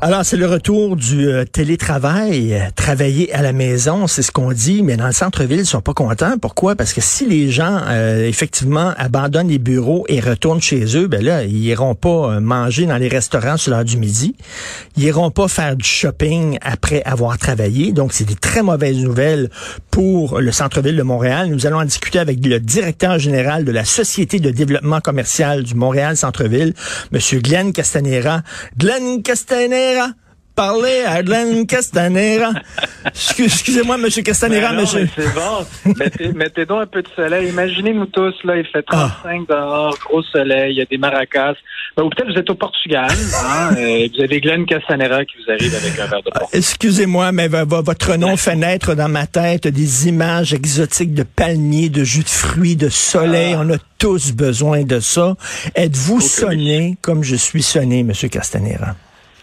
Alors, c'est le retour du euh, télétravail, euh, travailler à la maison, c'est ce qu'on dit, mais dans le centre-ville, ils sont pas contents. Pourquoi? Parce que si les gens, euh, effectivement, abandonnent les bureaux et retournent chez eux, ben là, ils iront pas manger dans les restaurants sur l'heure du midi. Ils iront pas faire du shopping après avoir travaillé. Donc, c'est des très mauvaises nouvelles pour le centre-ville de Montréal. Nous allons en discuter avec le directeur général de la Société de développement commercial du Montréal Centre-ville, Monsieur Glenn Castanera. Glenn Castanera! Parlez à Glenn Castanera. Excusez-moi, Monsieur Castanera, ben monsieur. C'est bon. mettez, mettez, donc un peu de soleil. Imaginez-nous tous, là, il fait 35 ah. dehors, gros soleil, il y a des maracas. Ben, ou peut-être vous êtes au Portugal, hein, euh, vous avez Glenn Castanera qui vous arrive avec un verre de porc. Excusez-moi, mais votre nom fait naître dans ma tête des images exotiques de palmiers, de jus de fruits, de soleil. Ah. On a tous besoin de ça. Êtes-vous sonné comme je suis sonné, Monsieur Castanera?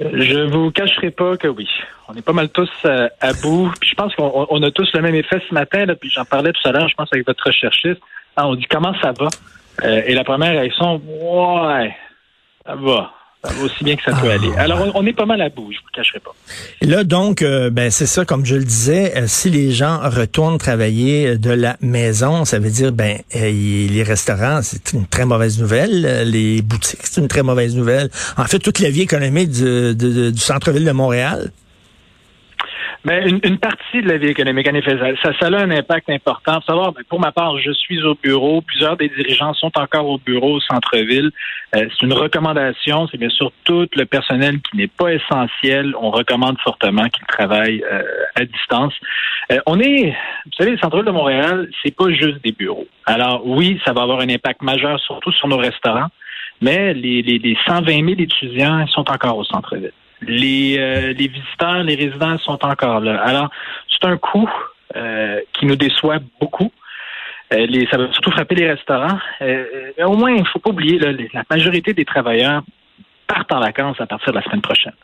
Je vous cacherai pas que oui. On est pas mal tous euh, à bout. Puis je pense qu'on a tous le même effet ce matin. Là, puis j'en parlais tout à l'heure, je pense avec votre recherchiste. Ah, on dit comment ça va? Euh, et la première réaction, ouais, ça va aussi bien que ça peut aller. Alors, on, est pas mal à bout, je vous le cacherai pas. Et là, donc, euh, ben c'est ça, comme je le disais, euh, si les gens retournent travailler de la maison, ça veut dire, ben, euh, les restaurants, c'est une très mauvaise nouvelle. Les boutiques, c'est une très mauvaise nouvelle. En fait, toute la vie économique du, du centre-ville de Montréal. Mais une, une, partie de la vie économique, en effet, ça, ça, a un impact important. savoir, ben, pour ma part, je suis au bureau. Plusieurs des dirigeants sont encore au bureau au centre-ville. Euh, c'est une recommandation. C'est bien sûr tout le personnel qui n'est pas essentiel. On recommande fortement qu'il travaille euh, à distance. Euh, on est, vous savez, le centre-ville de Montréal, c'est pas juste des bureaux. Alors oui, ça va avoir un impact majeur, surtout sur nos restaurants. Mais les, les, les 120 000 étudiants sont encore au centre-ville. Les, euh, les visiteurs, les résidents sont encore là. Alors, c'est un coût euh, qui nous déçoit beaucoup. Euh, les, ça va surtout frapper les restaurants. mais au moins, il ne faut pas oublier, là, la majorité des travailleurs partent en vacances à partir de la semaine prochaine.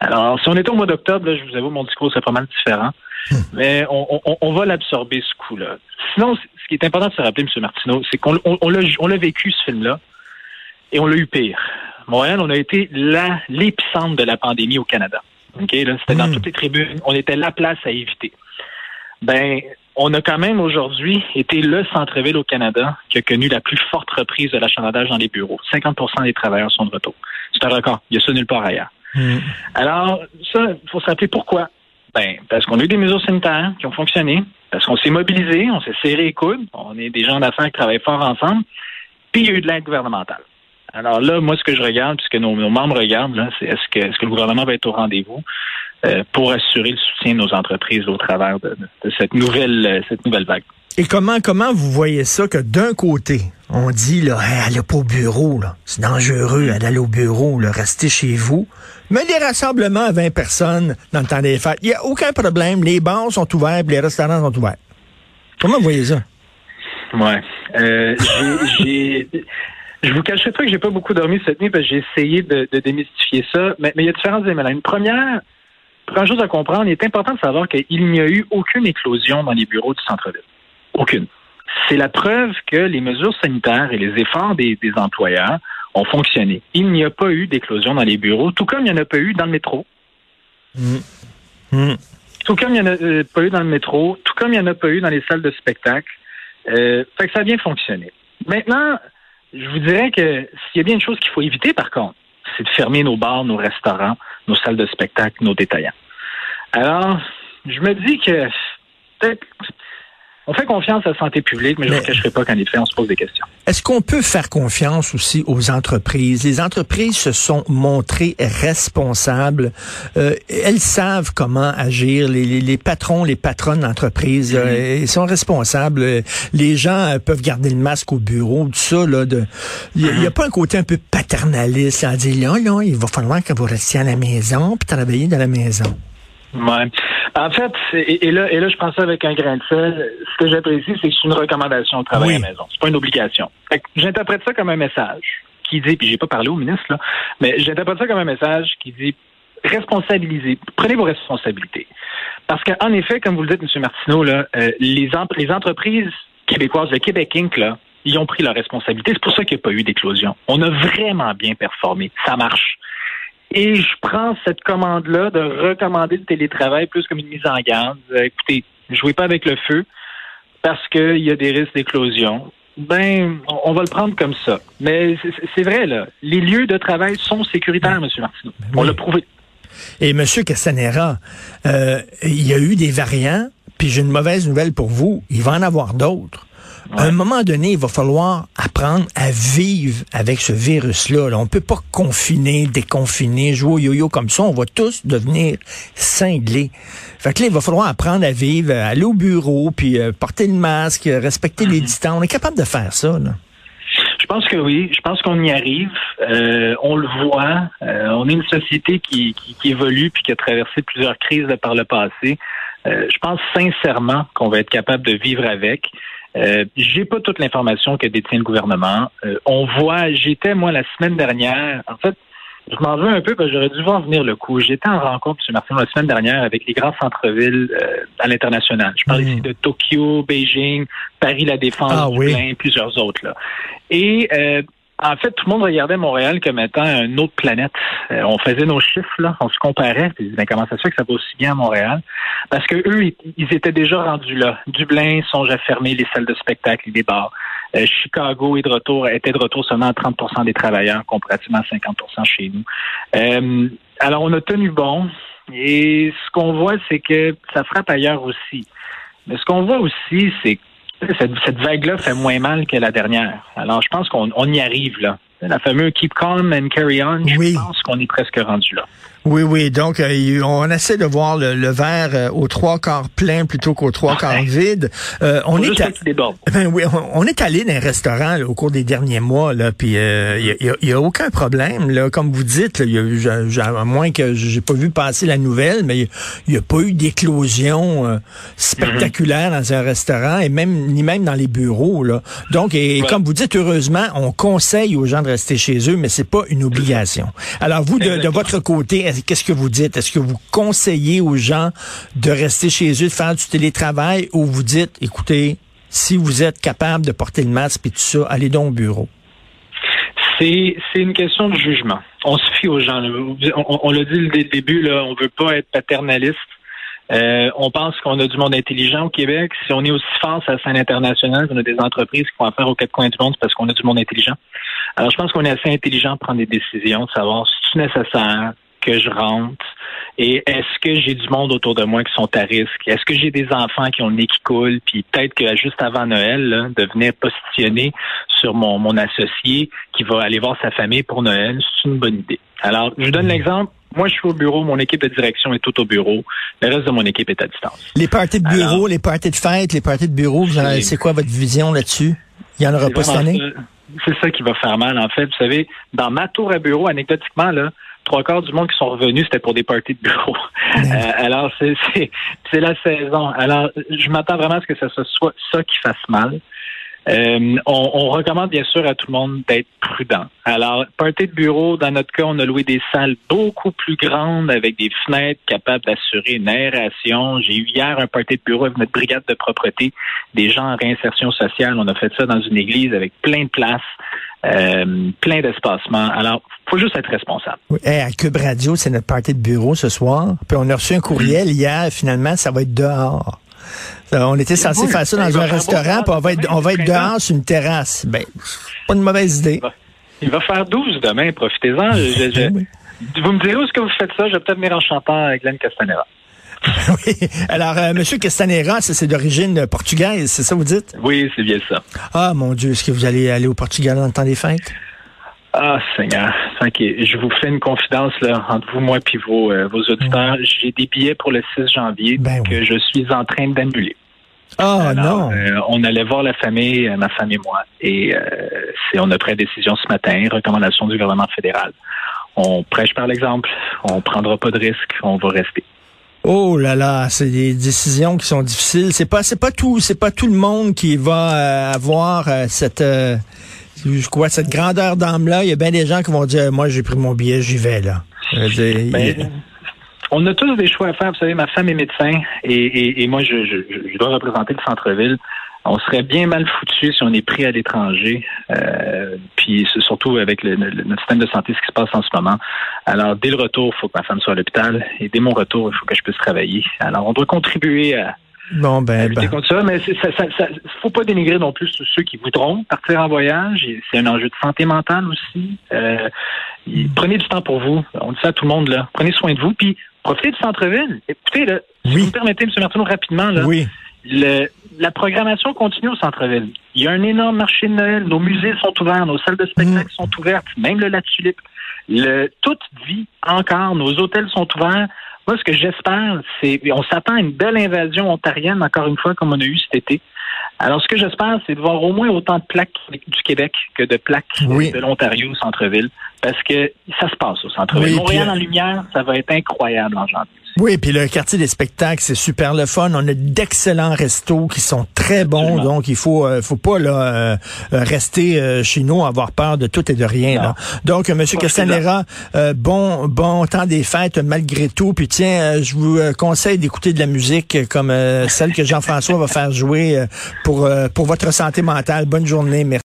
Alors, si on était au mois d'octobre, je vous avoue, mon discours serait pas mal différent. Hmm. Mais on, on, on va l'absorber, ce coup-là. Sinon, ce qui est important de se rappeler, M. Martineau, c'est qu'on on, on l'a vécu, ce film-là, et on l'a eu pire. Montréal, on a été l'épicentre de la pandémie au Canada. C'était dans hmm. toutes les tribunes. On était la place à éviter. Ben, on a quand même aujourd'hui été le centre-ville au Canada qui a connu la plus forte reprise de l'achalandage dans les bureaux. 50% des travailleurs sont de retour. C'est un record. Il y a ça nulle part ailleurs. Hmm. Alors, ça, il faut se rappeler pourquoi. Ben, parce qu'on a eu des mesures sanitaires qui ont fonctionné, parce qu'on s'est mobilisé, on s'est serré les coudes, on est des gens d'affaires qui travaillent fort ensemble, puis il y a eu de l'aide gouvernementale. Alors là, moi, ce que je regarde, puisque nos, nos membres regardent, c'est est-ce que, est-ce que le gouvernement va être au rendez-vous euh, pour assurer le soutien de nos entreprises au travers de, cette nouvelle euh, cette nouvelle vague? Et comment comment vous voyez ça que d'un côté, on dit là, hey, allez pas au bureau, là. c'est dangereux d'aller au bureau, là, restez chez vous. Mais les rassemblements à 20 personnes dans le temps des fêtes, il n'y a aucun problème, les bars sont ouverts, les restaurants sont ouverts. Comment vous voyez ça? Ouais. Euh, j'ai je vous cacherai pas que j'ai pas beaucoup dormi cette nuit parce que j'ai essayé de, démystifier ça, mais, il y a différents éléments. Une première, première chose à comprendre, il est important de savoir qu'il n'y a eu aucune éclosion dans les bureaux du centre-ville. Aucune. C'est la preuve que les mesures sanitaires et les efforts des, employeurs ont fonctionné. Il n'y a pas eu d'éclosion dans les bureaux, tout comme il n'y en a pas eu dans le métro. Mmh. Mmh. Tout comme il n'y en a euh, pas eu dans le métro, tout comme il n'y en a pas eu dans les salles de spectacle. Euh, fait que ça a bien fonctionné. Maintenant, je vous dirais que s'il y a bien une chose qu'il faut éviter, par contre, c'est de fermer nos bars, nos restaurants, nos salles de spectacle, nos détaillants. Alors, je me dis que peut-être on fait confiance à la santé publique, mais, je ne cacherai pas qu'en effet, on se pose des questions. Est-ce qu'on peut faire confiance aussi aux entreprises? Les entreprises se sont montrées responsables. Euh, elles savent comment agir. Les, patrons, les patronnes d'entreprise, euh, mm-hmm. ils sont responsables. Les gens euh, peuvent garder le masque au bureau, tout ça. Là, de, il n'y a, pas un côté un peu paternaliste à dire, là, là, il va falloir que vous restiez à la maison puis travailler dans la maison. Ouais. En fait, et, là, et là, je prends ça avec un grain de sel. Ce que j'apprécie, c'est que c'est une recommandation de travail à la maison. C'est pas une obligation. J'interprète ça comme un message qui dit, puis j'ai pas parlé au ministre là, mais j'interprète ça comme un message qui dit responsabilisez, prenez vos responsabilités. Parce qu'en effet, comme vous le dites, M. Martineau, là, euh, les, les entreprises québécoises, le Québec Inc., là, ils ont pris leurs responsabilités. C'est pour ça qu'il n'y a pas eu d'éclosion. On a vraiment bien performé. Ça marche. Et je prends cette commande-là de recommander le télétravail plus comme une mise en garde. Euh, écoutez, jouez pas avec le feu parce qu'il y a des risques d'éclosion. Ben, on va le prendre comme ça. Mais c'est vrai, là. Les lieux de travail sont sécuritaires, M. Martineau. Ben on l'a prouvé. Et M. Castanera, euh, il y a eu des variants, puis j'ai une mauvaise nouvelle pour vous. Il va en avoir d'autres. À un moment donné, il va falloir apprendre à vivre avec ce virus-là. On ne peut pas confiner, déconfiner, jouer au yo-yo comme ça. On va tous devenir cinglés. Fait que là, il va falloir apprendre à vivre, aller au bureau, puis euh, porter le masque, respecter les mhm. distances. On est capable de faire ça. Là. Je pense que oui. Je pense qu'on y arrive. Euh, on le voit. Euh, on est une société qui, qui, évolue puis qui a traversé plusieurs crises par le passé. je pense sincèrement qu'on va être capable de vivre avec. Euh, j'ai pas toute l'information que détient le gouvernement. Euh, on voit, j'étais moi la semaine dernière, en fait, je m'en veux un peu parce que j'aurais dû voir venir le coup. J'étais en rencontre, M. Martin, la semaine dernière avec les grands centres-villes euh, à l'international. Je parle hmm. ici de Tokyo, Beijing, Paris La Défense, ah, plusieurs autres. Là. Et euh, en fait, tout le monde regardait Montréal comme étant une autre planète. Euh, on faisait nos chiffres, là, on se comparait, puis ben, comment ça se fait que ça va aussi bien à Montréal? Parce que eux, ils étaient déjà rendus là. Dublin songe à fermer les salles de spectacle les bars. Euh, Chicago est de retour, était de retour seulement à 30% des travailleurs, comparativement à 50% chez nous. Euh, alors, on a tenu bon. Et ce qu'on voit, c'est que ça frappe ailleurs aussi. Mais ce qu'on voit aussi, c'est cette, vague-là fait moins mal que la dernière. Alors, je pense qu'on y arrive, là. La fameuse Keep Calm and Carry On, je pense qu'on est presque rendu là. Oui, oui. Donc, euh, on essaie de voir le, verre euh, aux trois quarts plein plutôt qu'aux trois quarts vide. Euh, on, est ben oui, on, est allé dans un restaurant au cours des derniers mois, là, puis il euh, y, a, aucun problème. Là, comme vous dites, y a, à moins que j'ai pas vu passer la nouvelle, mais il n'y a, pas eu d'éclosion spectaculaire dans un restaurant et même ni même dans les bureaux. Là. Donc, et comme vous dites, heureusement, on conseille aux gens de rester chez eux, mais c'est pas une obligation. Alors, vous, de, de votre côté, qu'est-ce que vous dites? Est-ce que vous conseillez aux gens de rester chez eux, de faire du télétravail ou vous dites, écoutez, si vous êtes capable de porter le masque et tout ça, allez donc au bureau? C'est, une question de jugement. On se fie aux gens. On, l'a dit dès le début, là, on veut pas être paternaliste. Euh, on pense qu'on a du monde intelligent au Québec. Si on est aussi fort à la scène internationale, on a des entreprises qui font affaire aux quatre coins du monde parce qu'on a du monde intelligent. Alors, je pense qu'on est assez intelligent pour prendre des décisions, de savoir si c'est nécessaire, que je rentre et est-ce que j'ai du monde autour de moi qui sont à risque? Est-ce que j'ai des enfants qui ont le nez qui coule? Puis peut-être que juste avant Noël, là, de venir positionner sur mon, mon associé qui va aller voir sa famille pour Noël, c'est une bonne idée. Alors, je vous donne l'exemple. Moi, je suis au bureau, mon équipe de direction est tout au bureau. Le reste de mon équipe est à distance. Les parties de bureau, les parties de fête, les parties de bureau, c'est quoi votre vision là-dessus? Il y en aura pas cette année? C'est ça qui va faire mal, en fait. Vous savez, dans ma tour à bureau, anecdotiquement, là, trois quarts du monde qui sont revenus, c'était pour des parties de bureau. Euh, alors, c'est la saison. Alors, je m'attends vraiment à ce que ce soit ça qui fasse mal. Euh, on, recommande bien sûr à tout le monde d'être prudent. Alors, party de bureau, dans notre cas, on a loué des salles beaucoup plus grandes avec des fenêtres capables d'assurer une aération. J'ai eu hier un party de bureau avec notre brigade de propreté, des gens en réinsertion sociale. On a fait ça dans une église avec plein de places. Euh, plein d'espacements. Alors, faut juste être responsable. Oui, à Cube Radio, c'est notre partie de bureau ce soir. Puis on a reçu un courriel hier. Finalement, ça va être dehors. Euh, on était censé faire ça dans un restaurant, puis on va être, on va être dehors sur une terrasse. Ben, pas une mauvaise idée. Il va faire 12 demain, profitez-en. Vous me direz où est-ce que vous faites ça? Je vais peut-être venir en chantant avec Glenn Castanera. oui. Alors, euh, Monsieur Castanera, c'est d'origine portugaise, c'est ça vous dites? Oui, c'est bien ça. Ah, mon Dieu, est-ce que vous allez aller au Portugal dans le temps des fêtes? Ah, Seigneur. OK. Je vous fais une confidence là, entre vous, moi et vos, euh, vos auditeurs. J'ai des billets pour le 6 janvier Ben que oui. je suis en train d'annuler. Ah, non. euh, on allait voir la famille, euh, ma femme et moi, et euh, on a pris la décision ce matin, recommandation du gouvernement fédéral. On prêche par l'exemple, on prendra pas de risques, on va rester. Oh là là, c'est des décisions qui sont difficiles. C'est pas, c'est pas tout, c'est pas tout le monde qui va euh, avoir euh, cette, euh, crois, cette grandeur d'âme là. Il y a bien des gens qui vont dire, moi j'ai pris mon billet, j'y vais là. Ben, on a tous des choix à faire. Vous savez, ma femme est médecin et, et, moi, je, je, je dois représenter le centre-ville. On serait bien mal foutu si on est pris à l'étranger, euh, puis surtout avec le, le- notre système de santé, ce qui se passe en ce moment. Alors, dès le retour, il faut que ma femme soit à l'hôpital, et dès mon retour, il faut que je puisse travailler. Alors, on doit contribuer à, bon à ben, lutter ben. contre ça, mais c'est- ça, ça, ça- faut pas dénigrer non plus ceux qui voudront partir en voyage. C'est un enjeu de santé mentale aussi. Euh, prenez du temps pour vous. On dit ça à tout le monde là. Prenez soin de vous, puis profitez du centre-ville. Écoutez, là, si vous me permettez, M. Martineau, rapidement, là, oui. le- la programmation continue au centre-ville. Il y a un énorme marché de Noël. Nos musées sont ouverts, nos salles de spectacle sont ouvertes, même le La Tulipe. Le, tout vit encore. Nos hôtels sont ouverts. Moi, ce que j'espère, c'est on s'attend à une belle invasion ontarienne, encore une fois, comme on a eu cet été. Alors, ce que j'espère, c'est de voir au moins autant de plaques du Québec que de plaques Oui. de l'Ontario au centre-ville, parce que ça se passe au centre-ville. Oui, Montréal puis, euh, en lumière, ça va être incroyable en janvier. Oui, puis le quartier des spectacles, c'est super le fun. On a d'excellents restos qui sont très bons, Absolument. donc il faut euh, faut pas là euh, euh, rester euh, chez nous avoir peur de tout et de rien. Là. Donc, Monsieur. Castanera, bon bon temps des fêtes malgré tout. Puis tiens, je vous conseille d'écouter de la musique comme celle que Jean-François va faire jouer pour pour votre santé mentale. Bonne journée, merci.